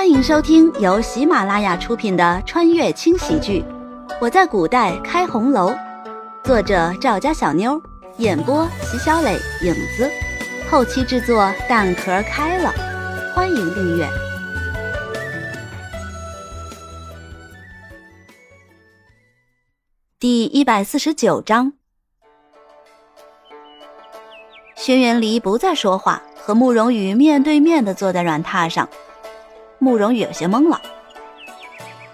欢迎收听由喜马拉雅出品的穿越轻喜剧《我在古代开红楼》，作者赵家小妞，演播席小磊、影子，后期制作蛋壳开了。欢迎订阅。第一百四十九章，轩辕离不再说话，和慕容羽面对面的坐在软榻上。慕容羽有些懵了，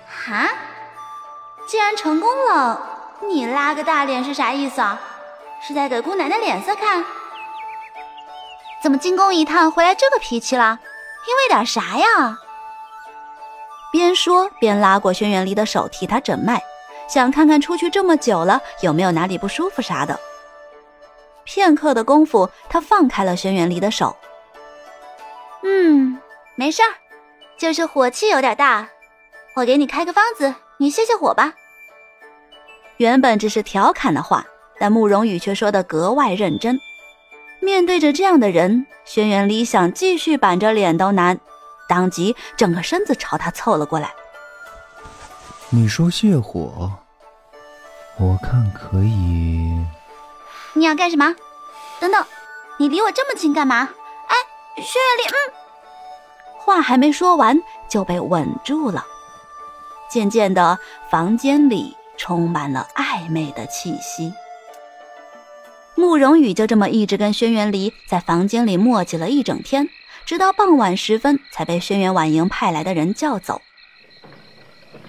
哈，既然成功了，你拉个大脸是啥意思啊？是在给姑奶奶脸色看？怎么进宫一趟回来这个脾气了？因为点啥呀？边说边拉过轩辕离的手替他诊脉，想看看出去这么久了有没有哪里不舒服啥的。片刻的功夫，他放开了轩辕离的手，嗯，没事儿。就是火气有点大，我给你开个方子，你泄泄火吧。原本只是调侃的话，但慕容羽却说的格外认真。面对着这样的人，轩辕离想继续板着脸都难，当即整个身子朝他凑了过来。你说泄火，我看可以。你要干什么？等等，你离我这么近干嘛？哎，轩辕离，嗯。话还没说完，就被稳住了。渐渐的，房间里充满了暧昧的气息。慕容羽就这么一直跟轩辕离在房间里磨叽了一整天，直到傍晚时分才被轩辕婉莹派来的人叫走。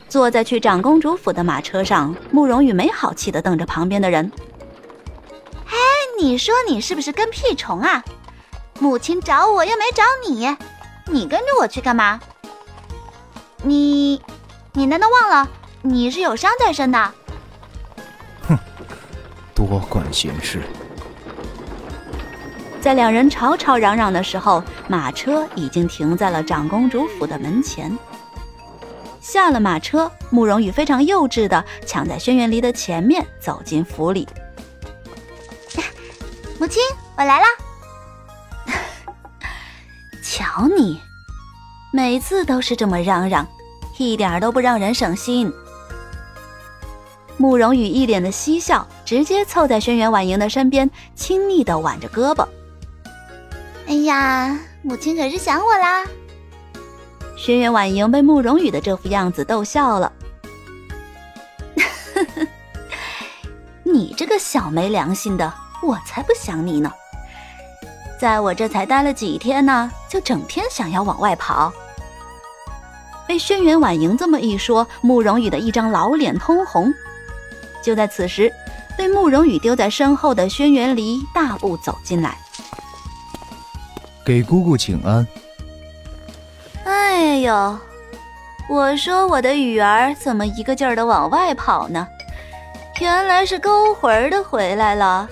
坐在去长公主府的马车上，慕容羽没好气的瞪着旁边的人：“哎，你说你是不是跟屁虫啊？母亲找我又没找你。”你跟着我去干嘛？你，你难道忘了你是有伤在身的？哼，多管闲事！在两人吵吵嚷嚷的时候，马车已经停在了长公主府的门前。下了马车，慕容羽非常幼稚的抢在轩辕离的前面走进府里。母亲，我来啦！瞧你，每次都是这么嚷嚷，一点都不让人省心。慕容羽一脸的嬉笑，直接凑在轩辕婉莹的身边，亲昵的挽着胳膊。哎呀，母亲可是想我啦！轩辕婉莹被慕容羽的这副样子逗笑了。你这个小没良心的，我才不想你呢！在我这才待了几天呢，就整天想要往外跑。被轩辕婉莹这么一说，慕容羽的一张老脸通红。就在此时，被慕容羽丢在身后的轩辕离大步走进来，给姑姑请安。哎呦，我说我的雨儿怎么一个劲儿的往外跑呢？原来是勾魂的回来了。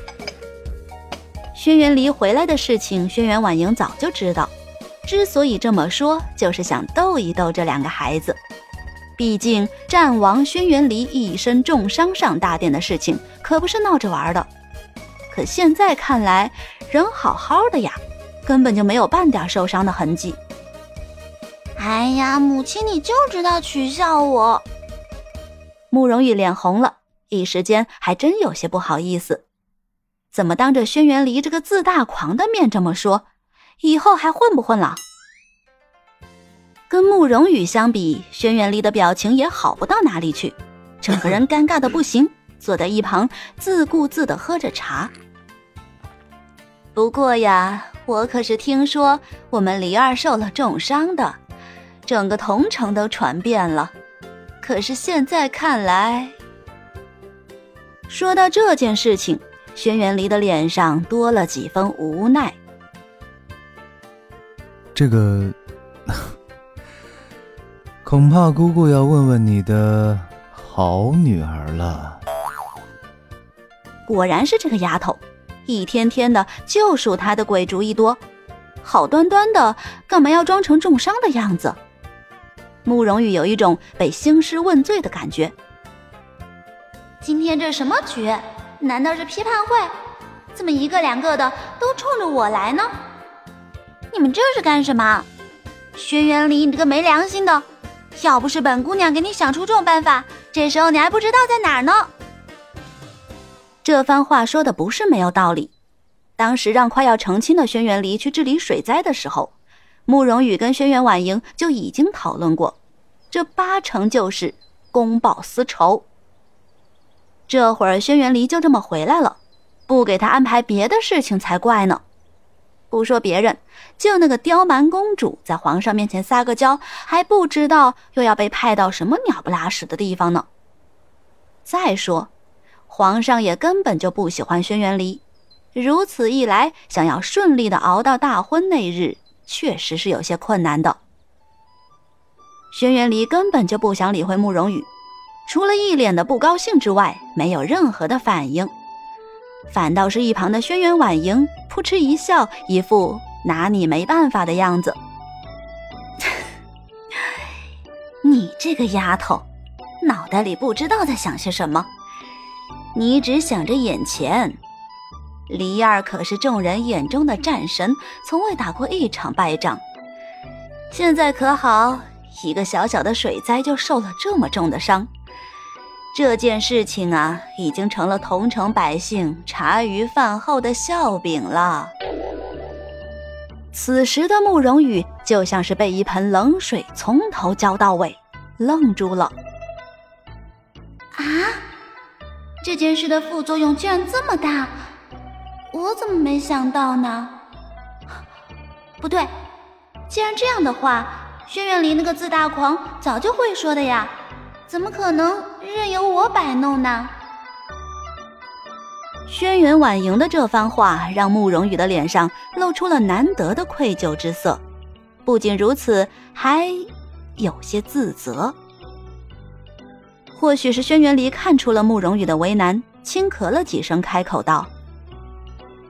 轩辕离回来的事情，轩辕婉莹早就知道。之所以这么说，就是想逗一逗这两个孩子。毕竟战王轩辕离一身重伤上大殿的事情，可不是闹着玩的。可现在看来，人好好的呀，根本就没有半点受伤的痕迹。哎呀，母亲，你就知道取笑我。慕容羽脸红了，一时间还真有些不好意思。怎么当着轩辕离这个自大狂的面这么说？以后还混不混了？跟慕容羽相比，轩辕离的表情也好不到哪里去，整个人 尴尬的不行，坐在一旁自顾自的喝着茶。不过呀，我可是听说我们离二受了重伤的，整个桐城都传遍了。可是现在看来，说到这件事情。轩辕离的脸上多了几分无奈。这个，恐怕姑姑要问问你的好女儿了。果然是这个丫头，一天天的就数她的鬼主意多。好端端的，干嘛要装成重伤的样子？慕容羽有一种被兴师问罪的感觉。今天这什么局？难道是批判会？怎么一个两个的都冲着我来呢？你们这是干什么？轩辕离，你这个没良心的！要不是本姑娘给你想出这种办法，这时候你还不知道在哪儿呢。这番话说的不是没有道理。当时让快要成亲的轩辕离去治理水灾的时候，慕容羽跟轩辕婉莹就已经讨论过，这八成就是公报私仇。这会儿轩辕离就这么回来了，不给他安排别的事情才怪呢。不说别人，就那个刁蛮公主在皇上面前撒个娇，还不知道又要被派到什么鸟不拉屎的地方呢。再说，皇上也根本就不喜欢轩辕离，如此一来，想要顺利的熬到大婚那日，确实是有些困难的。轩辕离根本就不想理会慕容羽，除了一脸的不高兴之外，没有任何的反应。反倒是一旁的轩辕婉莹扑哧一笑，一副拿你没办法的样子。你这个丫头，脑袋里不知道在想些什么，你只想着眼前。黎儿可是众人眼中的战神，从未打过一场败仗。现在可好，一个小小的水灾就受了这么重的伤。这件事情啊，已经成了同城百姓茶余饭后的笑柄了。此时的慕容羽就像是被一盆冷水从头浇到尾，愣住了。啊，这件事的副作用居然这么大，我怎么没想到呢？不对，既然这样的话，轩辕离那个自大狂早就会说的呀。怎么可能任由我摆弄呢？轩辕婉莹的这番话让慕容羽的脸上露出了难得的愧疚之色，不仅如此，还有些自责。或许是轩辕离看出了慕容羽的为难，轻咳了几声，开口道：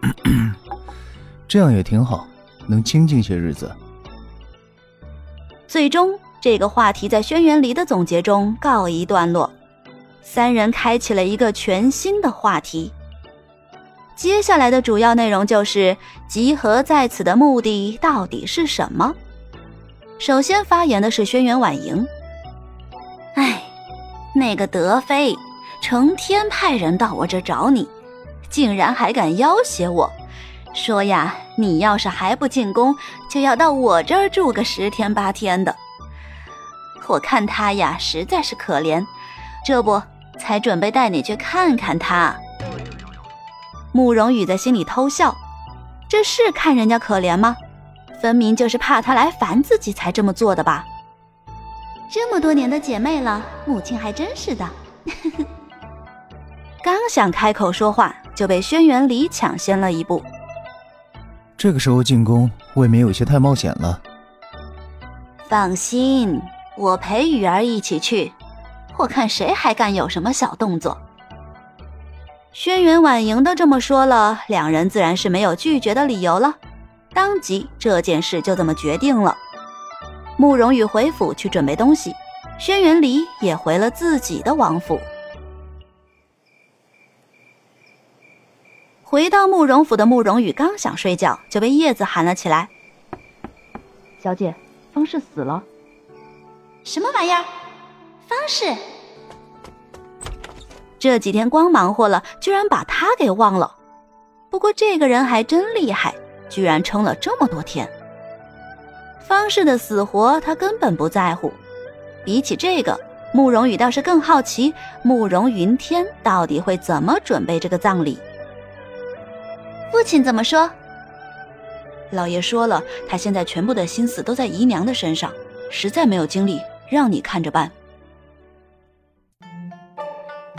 “这样也挺好，能清静些日子。”最终。这个话题在轩辕离的总结中告一段落，三人开启了一个全新的话题。接下来的主要内容就是集合在此的目的到底是什么？首先发言的是轩辕婉莹。哎，那个德妃成天派人到我这找你，竟然还敢要挟我，说呀，你要是还不进宫，就要到我这儿住个十天八天的。我看他呀，实在是可怜，这不才准备带你去看看他。慕容羽在心里偷笑，这是看人家可怜吗？分明就是怕他来烦自己才这么做的吧。这么多年的姐妹了，母亲还真是的。刚想开口说话，就被轩辕离抢先了一步。这个时候进宫，未免有些太冒险了。放心。我陪雨儿一起去，我看谁还敢有什么小动作。轩辕婉莹都这么说了，两人自然是没有拒绝的理由了。当即这件事就这么决定了。慕容羽回府去准备东西，轩辕离也回了自己的王府。回到慕容府的慕容羽刚想睡觉，就被叶子喊了起来：“小姐，方氏死了。”什么玩意儿？方氏这几天光忙活了，居然把他给忘了。不过这个人还真厉害，居然撑了这么多天。方氏的死活他根本不在乎。比起这个，慕容羽倒是更好奇慕容云天到底会怎么准备这个葬礼。父亲怎么说？老爷说了，他现在全部的心思都在姨娘的身上，实在没有精力。让你看着办。